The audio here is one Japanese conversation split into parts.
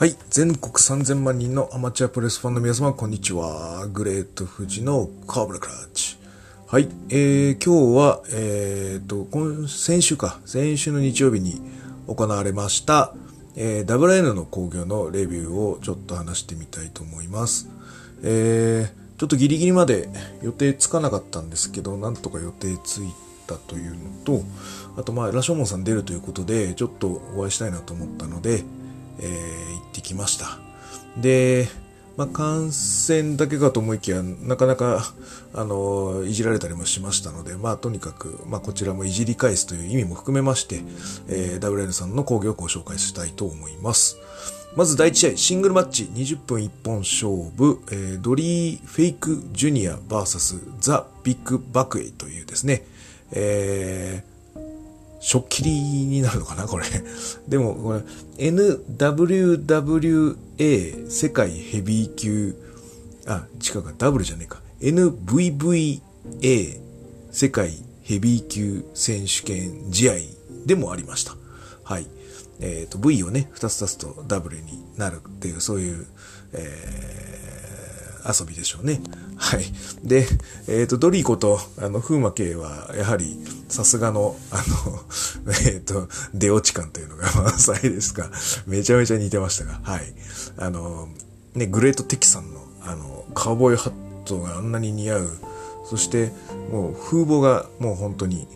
はい。全国3000万人のアマチュアプレスファンの皆様、こんにちは。グレート富士のカーブラクラッチ。はい。えー、今日は、えーと、今、先週か。先週の日曜日に行われました、えー、WN の工業のレビューをちょっと話してみたいと思います。えー、ちょっとギリギリまで予定つかなかったんですけど、なんとか予定ついたというのと、あとまあ、ラショモンさん出るということで、ちょっとお会いしたいなと思ったので、えー、行ってきました。で、まあ、感染だけかと思いきや、なかなか、あの、いじられたりもしましたので、まあ、とにかく、まあ、こちらもいじり返すという意味も含めまして、えー、WN さんの工業をご紹介したいと思います。まず第1試合、シングルマッチ20分一本勝負、えー、ドリー・フェイク・ジュニア VS ザ・ビッグ・バクエというですね、えー、ショッキリになるのかなこれ。でも、これ、NWWA 世界ヘビー級、あ、違うか、ダブルじゃねえか。NVVA 世界ヘビー級選手権試合でもありました。はい。えっ、ー、と、V をね、2つ足すとダブルになるっていう、そういう、えー、遊びでしょうね。はい。で、えっ、ー、と、ドリーこと、あの、風魔系は、やはり、さすがの、あの、えっ、ー、と、出落ち感というのが満載ですが、めちゃめちゃ似てましたが、はい。あの、ね、グレートテキさんの、あの、カウボーイハットがあんなに似合う、そして、もう、風貌が、もう本当に、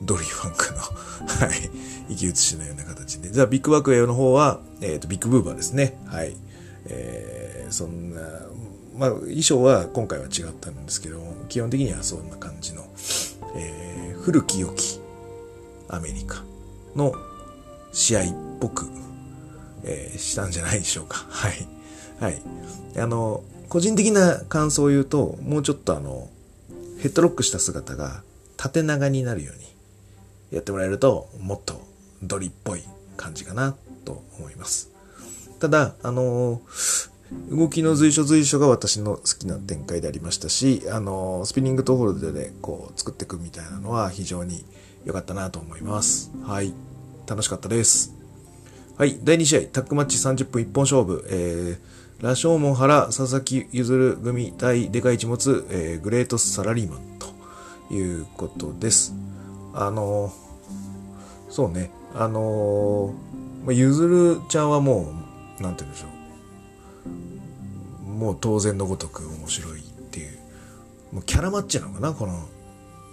ドリーファンクの、はい、生き写しのような形で。じゃあ、ビッグバックウェイの方は、えっ、ー、と、ビッグブーバーですね。はい。えー、そんな、まあ、衣装は今回は違ったんですけど、基本的にはそんな感じの、えー、古き良きアメリカの試合っぽく、えー、したんじゃないでしょうか。はい。はい。あの、個人的な感想を言うと、もうちょっとあの、ヘッドロックした姿が縦長になるようにやってもらえると、もっとドリっぽい感じかなと思います。ただ、あの動きの随所随所が私の好きな展開でありましたし、あの、スピニングトーホールドでこう作っていくみたいなのは非常に良かったなと思います。はい。楽しかったです。はい。第2試合、タックマッチ30分一本勝負。えー、ラショーモン原佐々木譲組対デカイチ持つ、えー、グレートサラリーマンということです。あの、そうね。あの、ゆずるちゃんはもう、なんて言うんでしょう。もう当然のごとく面白いっていう、もうキャラマッチなのかなこの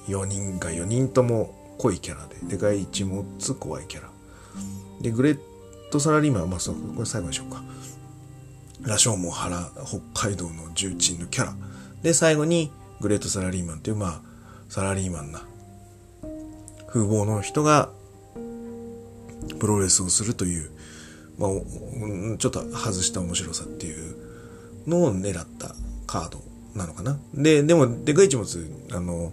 4人が4人とも濃いキャラで、でかい一持つ怖いキャラ。で、グレットサラリーマン、まあそう、これ最後にしようか。ラショーモン原、北海道の重鎮のキャラ。で、最後に、グレートサラリーマンという、まあ、サラリーマンな風貌の人が、プロレスをするという、まあ、ちょっと外した面白さっていうのを狙ったカードなのかな。で、でも、でかい一物、あの、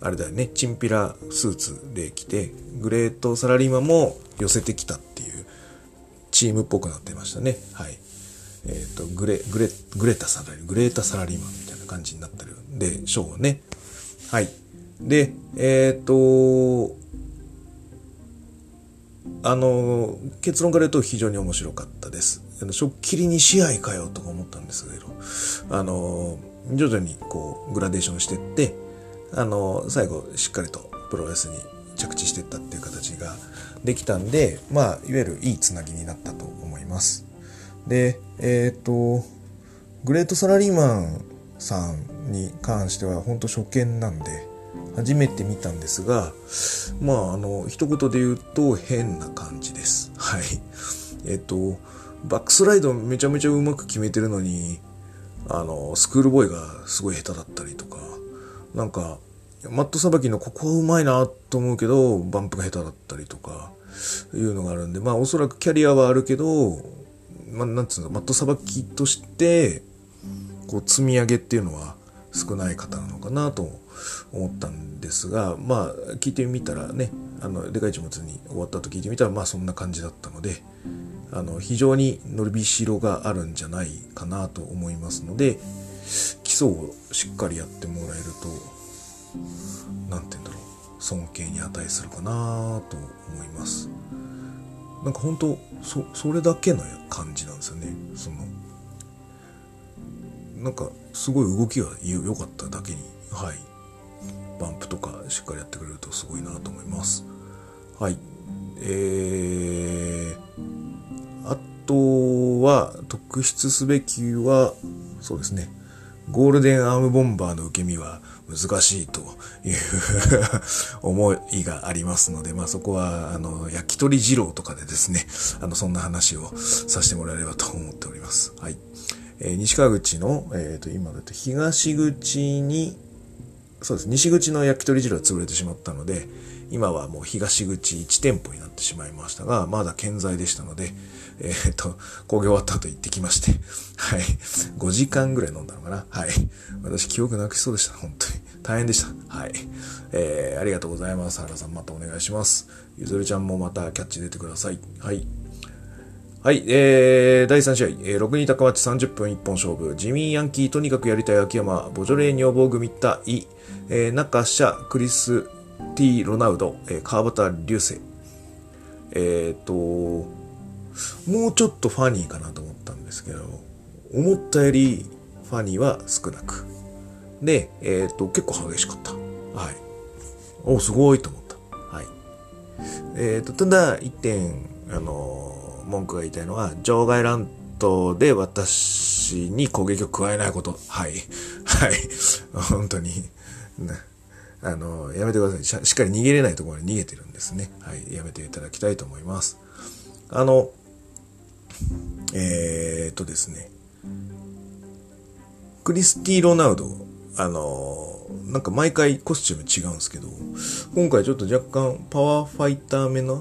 あれだよね、チンピラスーツで来て、グレートサラリーマンも寄せてきたっていう、チームっぽくなってましたね。はい。えっ、ー、と、グレ、グレ、グレタサラリー、グレータサラリーマンみたいな感じになってるんで、ショーはね。はい。で、えっ、ー、と、あの、結論から言うと非常に面白かったです。あのしょっきりに試合かよとか思ったんですけど、あの、徐々にこう、グラデーションしてって、あの、最後しっかりとプロレスに着地していったっていう形ができたんで、まあ、いわゆるいいつなぎになったと思います。で、えっ、と、グレートサラリーマンさんに関しては本当初見なんで、初めて見たんですが、まあ、あの、一言で言うと変な感じです。はい。えっと、バックスライドめちゃめちゃうまく決めてるのに、あの、スクールボーイがすごい下手だったりとか、なんか、マットさばきのここはうまいなと思うけど、バンプが下手だったりとか、いうのがあるんで、まあおそらくキャリアはあるけど、まあなんつうの、マットさばきとして、こう積み上げっていうのは少ない方なのかなと思ったんですが、まあ、聞いてみたらね、あの、でかい一物に終わったと聞いてみたら、まあそんな感じだったので、あの、非常に伸びしろがあるんじゃないかなと思いますので、基礎をしっかりやってもらえると、なんて言うんだろう、尊敬に値するかなと思います。なんか本当そそれだけの感じなんですよね。そのなんかすごい動きが良かっただけにはい。バンプとかしっかりやってくれるとすごいなと思います。はい。えー、とは特筆すべきはそうですねゴールデンアームボンバーの受け身は難しいという思いがありますので、まあそこは、あの、焼き鳥二郎とかでですね、あの、そんな話をさせてもらえればと思っております。はい。えー、西川口の、えっ、ー、と、今だと東口に、そうです、西口の焼き鳥二郎は潰れてしまったので、今はもう東口1店舗になってしまいましたが、まだ健在でしたので、えー、っと、工業終わった後行ってきまして、はい。5時間ぐらい飲んだのかな。はい。私記憶なくしそうでした。本当に。大変でした。はい。えー、ありがとうございます。原さんまたお願いします。ゆずるちゃんもまたキャッチ出てください。はい。はい、えー、第3試合、えー、6人高町30分一本勝負、自民ヤンキーとにかくやりたい秋山、ボジョレー女房組対、えー、中社、クリス、ティ・ロナウド、えー、川端流星。えっ、と、もうちょっとファニーかなと思ったんですけど、思ったよりファニーは少なく。で、えっ、と、結構激しかった。はい。お、すごいと思った。はい。えっ、と、ただ、一点、あの、文句が言いたいのは、場外乱闘で私に攻撃を加えないこと。はい。はい。本当に。ねあの、やめてください。しっかり逃げれないところに逃げてるんですね。はい。やめていただきたいと思います。あの、えー、っとですね。クリスティ・ロナウド、あの、なんか毎回コスチューム違うんですけど、今回ちょっと若干パワーファイターめな、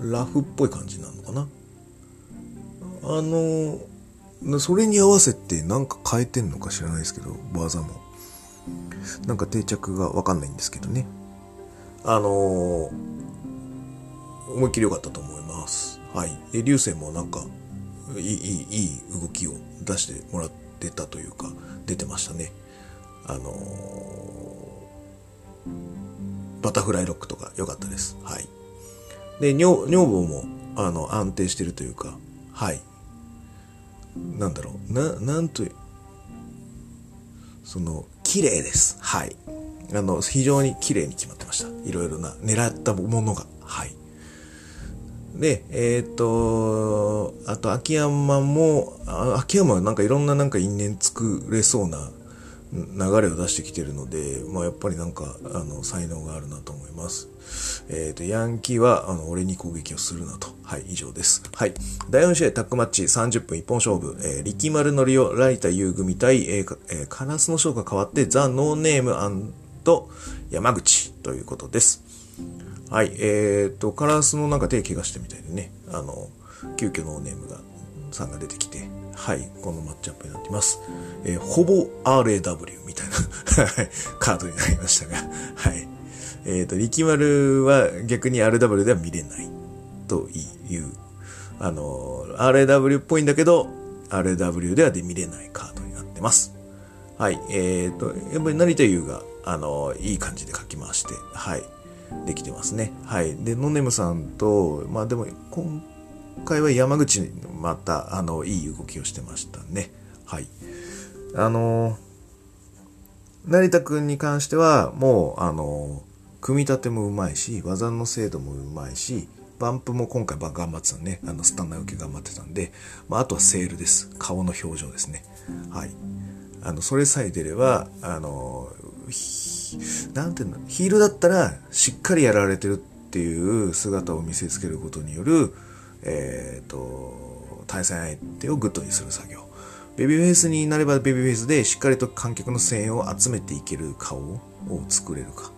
ラフっぽい感じなのかな。あの、それに合わせてなんか変えてんのか知らないですけど、技も。なんか定着がわかんないんですけどね。あのー、思いっきり良かったと思います。はい。で、流星もなんか、いい、いい、動きを出してもらってたというか、出てましたね。あのー、バタフライロックとか良かったです。はい。で、女女房も、あの、安定してるというか、はい。なんだろう、な、なんと、その、綺麗です。はい。あの、非常に綺麗に決まってました。いろいろな、狙ったものが。はい。で、えっ、ー、と、あと、秋山も、秋山はなんかいろんななんか因縁作れそうな流れを出してきてるので、まあ、やっぱりなんか、あの、才能があるなと思います。えっ、ー、と、ヤンキーは、あの、俺に攻撃をするなと。はい、以上です。はい。第4試合タックマッチ30分一本勝負。えー、力丸のりお、ライタ優組対、えー、えー、カラスの章が変わって、ザ・ノーネーム山口ということです。はい、えっ、ー、と、カラスのなんか手怪我してみたいでね、あの、急遽ノーネームが、さんが出てきて、はい、このマッチアップになっています。えー、ほぼ RAW みたいなカードになりましたが、はい。えっ、ー、と、力丸は逆に RW では見れないという、あの、RAW っぽいんだけど、RAW ではで見れないカードになってます。はい。えっ、ー、と、やっぱり成田優が、あの、いい感じで書き回して、はい。できてますね。はい。で、ノネムさんと、まあでも、今回は山口にまた、あの、いい動きをしてましたね。はい。あの、成田くんに関しては、もう、あの、組み立てもうまいし、技の精度もうまいし、バンプも今回頑張ってたね。あの、スタンナー受け頑張ってたんで、まあ、あとはセールです。顔の表情ですね。はい。あの、それさえ出れば、あの、なんていうの、ヒールだったら、しっかりやられてるっていう姿を見せつけることによる、えっ、ー、と、対戦相手をグッドにする作業。ベビーフェイスになればベビーフェイスでしっかりと観客の声援を集めていける顔を作れるか。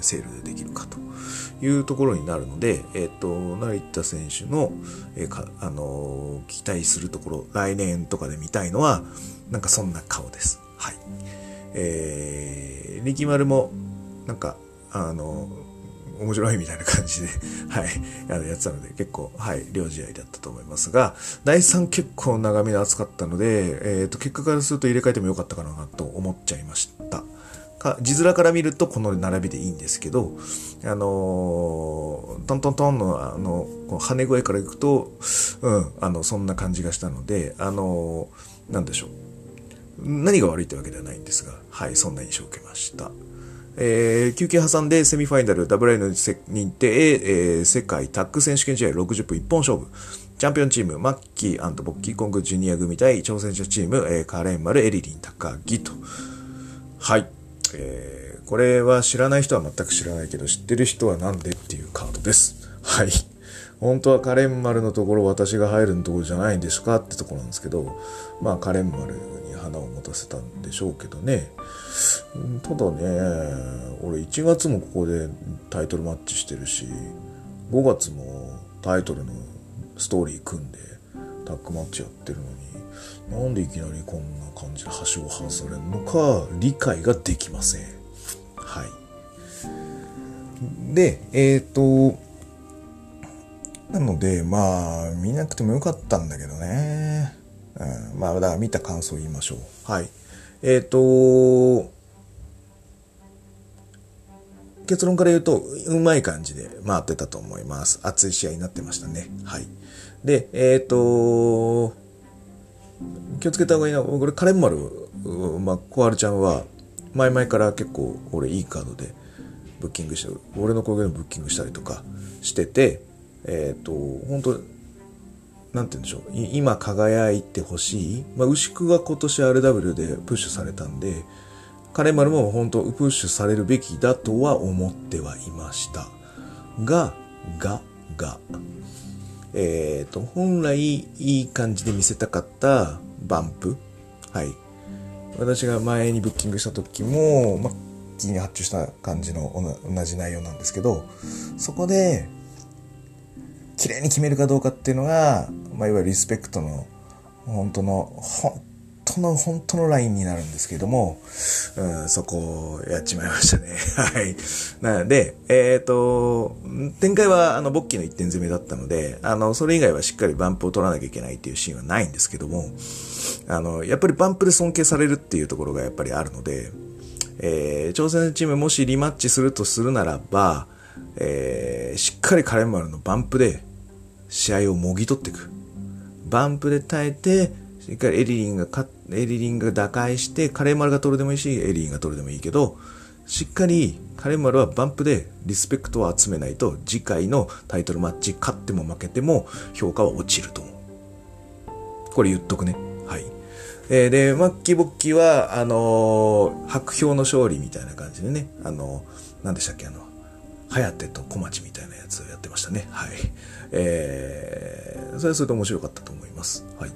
セールできるかというところになるので、えっ、と、成田選手の、えー、か、あのー、期待するところ、来年とかで見たいのは、なんかそんな顔です。はい。えー、力丸も、なんか、あのー、面白いみたいな感じで、はい、あの、やってたので、結構、はい、両試合だったと思いますが、第3結構長めで熱かったので、えっ、ー、と、結果からすると入れ替えてもよかったかなと思っちゃいました。か字面から見るとこの並びでいいんですけど、あのー、トントントンの、あの、この跳ね声からいくと、うん、あの、そんな感じがしたので、あのー、なんでしょう。何が悪いってわけではないんですが、はい、そんな印象を受けました。えー、休憩挟んでセミファイナル WI の認定、えー、世界タッグ選手権試合60分一本勝負。チャンピオンチーム、マッキーボッキーコングジュニア組対挑戦者チーム、えー、カレンマル、エリリン、高木と。はい。えー、これは知らない人は全く知らないけど、知ってる人はなんでっていうカードです。はい。本当はカレンマルのところ私が入るのところじゃないんですかってところなんですけど、まあカレンマルに花を持たせたんでしょうけどね。ただね、俺1月もここでタイトルマッチしてるし、5月もタイトルのストーリー組んでタッグマッチやってるのに、なんでいきなりこんな感じで橋を外されるのか理解ができません。はい。で、えっ、ー、と、なので、まあ、見なくてもよかったんだけどね。うん、まあ、だから見た感想を言いましょう。はい。えっ、ー、と、結論から言うと、うまい感じで回ってたと思います。熱い試合になってましたね。はい。で、えっ、ー、と、気をつけた方がいいのは、これ、カレンマル、まあ、小春ちゃんは、前々から結構、俺いいカードでブッキングして。俺の攻撃のブッキングしたりとかしてて、えっ、ー、と、本当なんて言うんでしょう。今輝いてほしい。まあ、牛久が今年 RW でプッシュされたんで、彼丸も本当プッシュされるべきだとは思ってはいました。が、が、が、えっ、ー、と、本来いい感じで見せたかったバンプ。はい。私が前にブッキングした時も、まあ、気に発注した感じの同じ内容なんですけど、そこで、綺麗に決めるかどうかっていうのが、まあ、いわゆるリスペクトの、本当の、本当の、本当のラインになるんですけども、うん、そこをやっちまいましたね。はい。なので、えっ、ー、と、展開は、あの、ボッキーの一点攻めだったので、あの、それ以外はしっかりバンプを取らなきゃいけないっていうシーンはないんですけども、あの、やっぱりバンプで尊敬されるっていうところがやっぱりあるので、えー、挑戦チームもしリマッチするとするならば、えー、しっかりカレンマルのバンプで試合をもぎ取っていく。バンプで耐えて、しっかりエリリンがか、エリリンが打開して、カレーマルが取るでもいいし、エリリンが取るでもいいけど、しっかりカレーマルはバンプでリスペクトを集めないと、次回のタイトルマッチ、勝っても負けても評価は落ちると思う。これ言っとくね。はい。えー、で、マッキーボッキーは、あのー、白氷の勝利みたいな感じでね、あのー、何でしたっけ、あの、ハヤテと小町みたいなやつをやってましたね。はい。えー、それはそれで面白かったと思います。はい。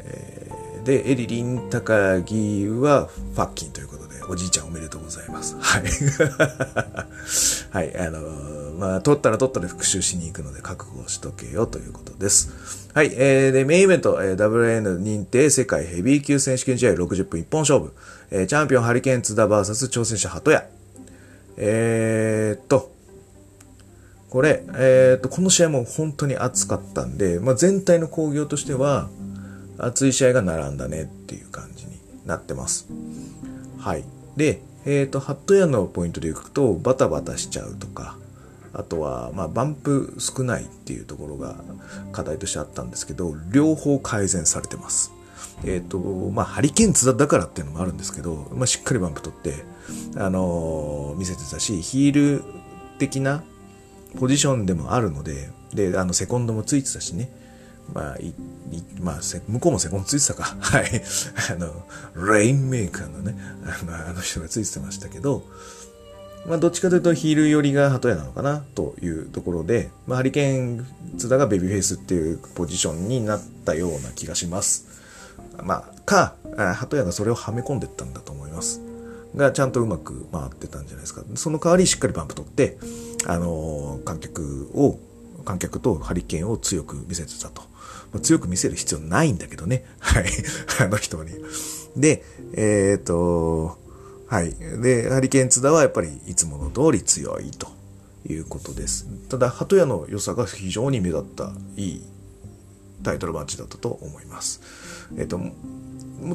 えー、で、エリリン・タカギはファッキンということで、おじいちゃんおめでとうございます。はい。はい、あのー、まあ、取ったら取ったら復讐しに行くので覚悟しとけよということです。はい、えー、で、メインイベント、えー、WN 認定世界ヘビー級選手権試合60分一本勝負。えー、チャンピオンハリケーン津田 VS 挑戦者鳩屋。えー、っと、これ、えー、っと、この試合も本当に熱かったんで、まあ、全体の興行としては、熱い試合が並んだねっていう感じになってます。はい。で、えっ、と、ハット屋のポイントでいくと、バタバタしちゃうとか、あとは、まあ、バンプ少ないっていうところが課題としてあったんですけど、両方改善されてます。えっ、ー、と、まあ、ハリケーンツだからっていうのもあるんですけど、まあ、しっかりバンプ取って、あの、見せてたし、ヒール的なポジションでもあるので、で、あの、セコンドもついてたしね。まあ、い、いまあ、向こうもセコンドついてたか。はい。あの、レインメーカーのね、あのあの人がついてましたけど、まあ、どっちかというとヒール寄りが鳩屋なのかなというところで、まあ、ハリケーン津田がベビーフェイスっていうポジションになったような気がします。まあ、か、鳩屋がそれをはめ込んでったんだと思います。が、ちゃんとうまく回ってたんじゃないですか。その代わりしっかりバンプ取って、あのー、観客を、観客とハリケーンを強く見せてたと。まあ、強く見せる必要ないんだけどね。はい。あの人に。で、えっ、と、はい。で、ハリケーン津田はやっぱりいつもの通り強いということです。ただ、鳩屋の良さが非常に目立った、いいタイトルマッチだったと思います。えっ、と、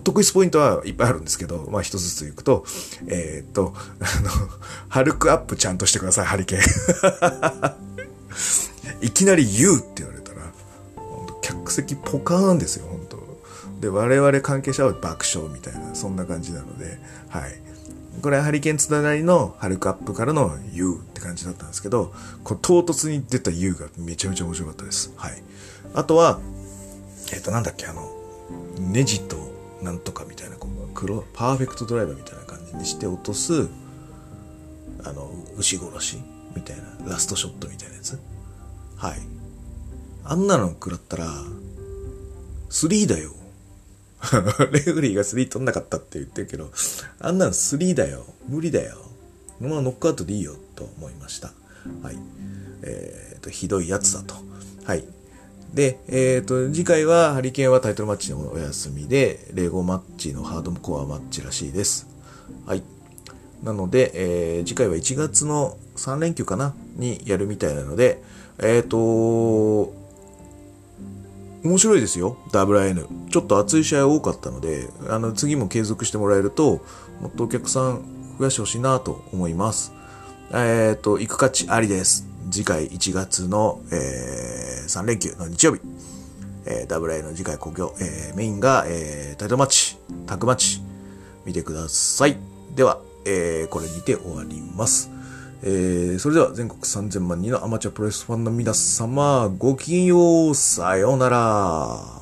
得意ポイントはいっぱいあるんですけど、まあ一つずついくと、えっ、と、あの、ハルクアップちゃんとしてください、ハリケーン。いきなり言うって言われたら、客席ポカーンですよ、本当で、我々関係者は爆笑みたいな、そんな感じなので、はい。これはハリケーンつながりのハルクアップからの U って感じだったんですけど、こう唐突に出た U がめちゃめちゃ面白かったです。はい。あとは、えっ、と、なんだっけ、あの、ネジとなんとかみたいな、こう黒、パーフェクトドライバーみたいな感じにして落とす、あの、牛殺しみたいな、ラストショットみたいなやつ。はい。あんなの食らったら、3だよ。レフリーが3取んなかったって言ってるけど、あんなの3だよ。無理だよ。まあノックアウトでいいよ、と思いました。はい。えっ、ー、と、ひどいやつだと。はい。で、えっ、ー、と、次回はハリケーンはタイトルマッチのお休みで、レゴマッチのハードコアマッチらしいです。はい。なので、えー、次回は1月の3連休かな？にやるみたいなので、えっ、ー、と、面白いですよ、WIN。ちょっと熱い試合多かったので、あの、次も継続してもらえると、もっとお客さん増やしてほしいなと思います。えっ、ー、と、行く価値ありです。次回1月の、えー、3連休の日曜日。えー、WI の次回故郷、えー、メインが、えー、タイトルマッチ、タクマッチ、見てください。では、えー、これにて終わります。えー、それでは全国3000万人のアマチュアプロレスファンの皆様、ごきげんよう、さようなら。